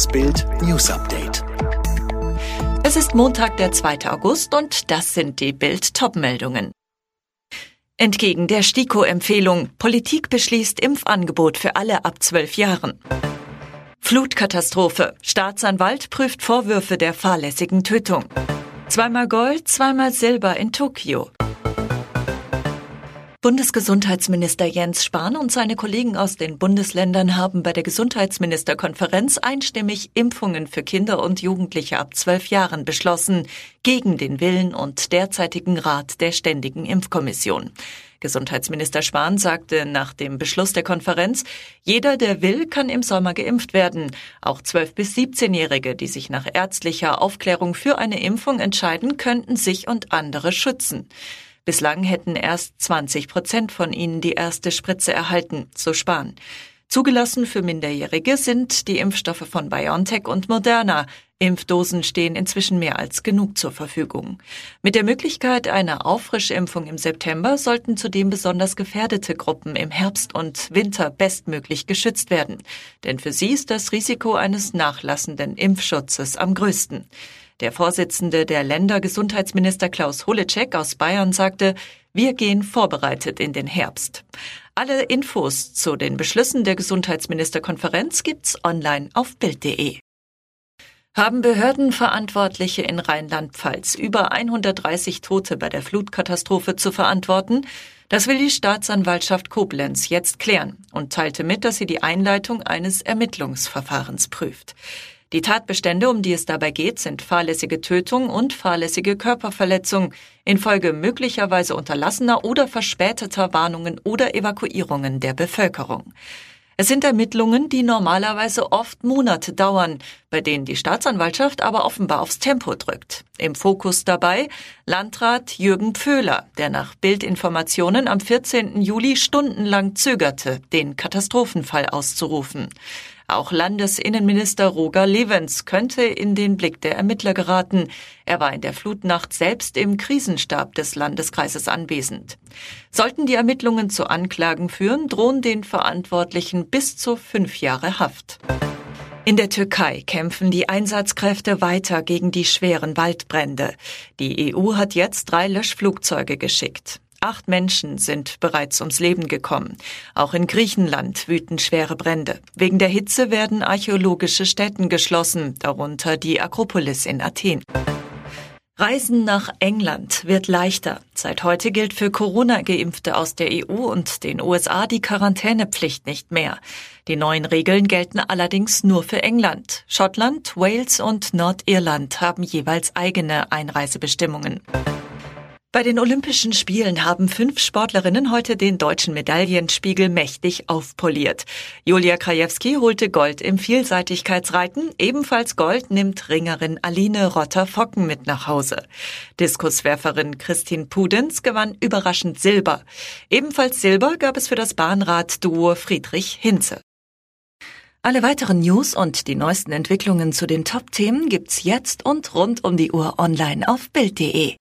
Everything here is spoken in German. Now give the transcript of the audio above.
Das Bild News Update. Es ist Montag, der 2. August und das sind die Bild Topmeldungen. Entgegen der STIKO-Empfehlung, Politik beschließt Impfangebot für alle ab zwölf Jahren. Flutkatastrophe. Staatsanwalt prüft Vorwürfe der fahrlässigen Tötung. Zweimal Gold, zweimal Silber in Tokio. Bundesgesundheitsminister Jens Spahn und seine Kollegen aus den Bundesländern haben bei der Gesundheitsministerkonferenz einstimmig Impfungen für Kinder und Jugendliche ab zwölf Jahren beschlossen, gegen den Willen und derzeitigen Rat der Ständigen Impfkommission. Gesundheitsminister Spahn sagte nach dem Beschluss der Konferenz, jeder, der will, kann im Sommer geimpft werden. Auch 12- bis 17-Jährige, die sich nach ärztlicher Aufklärung für eine Impfung entscheiden, könnten sich und andere schützen. Bislang hätten erst 20 Prozent von ihnen die erste Spritze erhalten, so Spahn. Zugelassen für Minderjährige sind die Impfstoffe von BioNTech und Moderna. Impfdosen stehen inzwischen mehr als genug zur Verfügung. Mit der Möglichkeit einer Auffrischimpfung im September sollten zudem besonders gefährdete Gruppen im Herbst und Winter bestmöglich geschützt werden. Denn für sie ist das Risiko eines nachlassenden Impfschutzes am größten. Der Vorsitzende der Ländergesundheitsminister Klaus Holecek aus Bayern sagte, wir gehen vorbereitet in den Herbst. Alle Infos zu den Beschlüssen der Gesundheitsministerkonferenz gibt's online auf Bild.de. Haben Behördenverantwortliche in Rheinland-Pfalz über 130 Tote bei der Flutkatastrophe zu verantworten? Das will die Staatsanwaltschaft Koblenz jetzt klären und teilte mit, dass sie die Einleitung eines Ermittlungsverfahrens prüft. Die Tatbestände, um die es dabei geht, sind fahrlässige Tötung und fahrlässige Körperverletzung infolge möglicherweise unterlassener oder verspäteter Warnungen oder Evakuierungen der Bevölkerung. Es sind Ermittlungen, die normalerweise oft Monate dauern, bei denen die Staatsanwaltschaft aber offenbar aufs Tempo drückt. Im Fokus dabei Landrat Jürgen Pföhler, der nach Bildinformationen am 14. Juli stundenlang zögerte, den Katastrophenfall auszurufen. Auch Landesinnenminister Roger Levens könnte in den Blick der Ermittler geraten. Er war in der Flutnacht selbst im Krisenstab des Landeskreises anwesend. Sollten die Ermittlungen zu Anklagen führen, drohen den Verantwortlichen bis zu fünf Jahre Haft. In der Türkei kämpfen die Einsatzkräfte weiter gegen die schweren Waldbrände. Die EU hat jetzt drei Löschflugzeuge geschickt. Acht Menschen sind bereits ums Leben gekommen. Auch in Griechenland wüten schwere Brände. Wegen der Hitze werden archäologische Stätten geschlossen, darunter die Akropolis in Athen. Reisen nach England wird leichter. Seit heute gilt für Corona-Geimpfte aus der EU und den USA die Quarantänepflicht nicht mehr. Die neuen Regeln gelten allerdings nur für England. Schottland, Wales und Nordirland haben jeweils eigene Einreisebestimmungen. Bei den Olympischen Spielen haben fünf Sportlerinnen heute den deutschen Medaillenspiegel mächtig aufpoliert. Julia Krajewski holte Gold im Vielseitigkeitsreiten. Ebenfalls Gold nimmt Ringerin Aline Rotter-Focken mit nach Hause. Diskuswerferin Christine Pudenz gewann überraschend Silber. Ebenfalls Silber gab es für das Bahnrad-Duo Friedrich Hinze. Alle weiteren News und die neuesten Entwicklungen zu den Top-Themen gibt's jetzt und rund um die Uhr online auf Bild.de.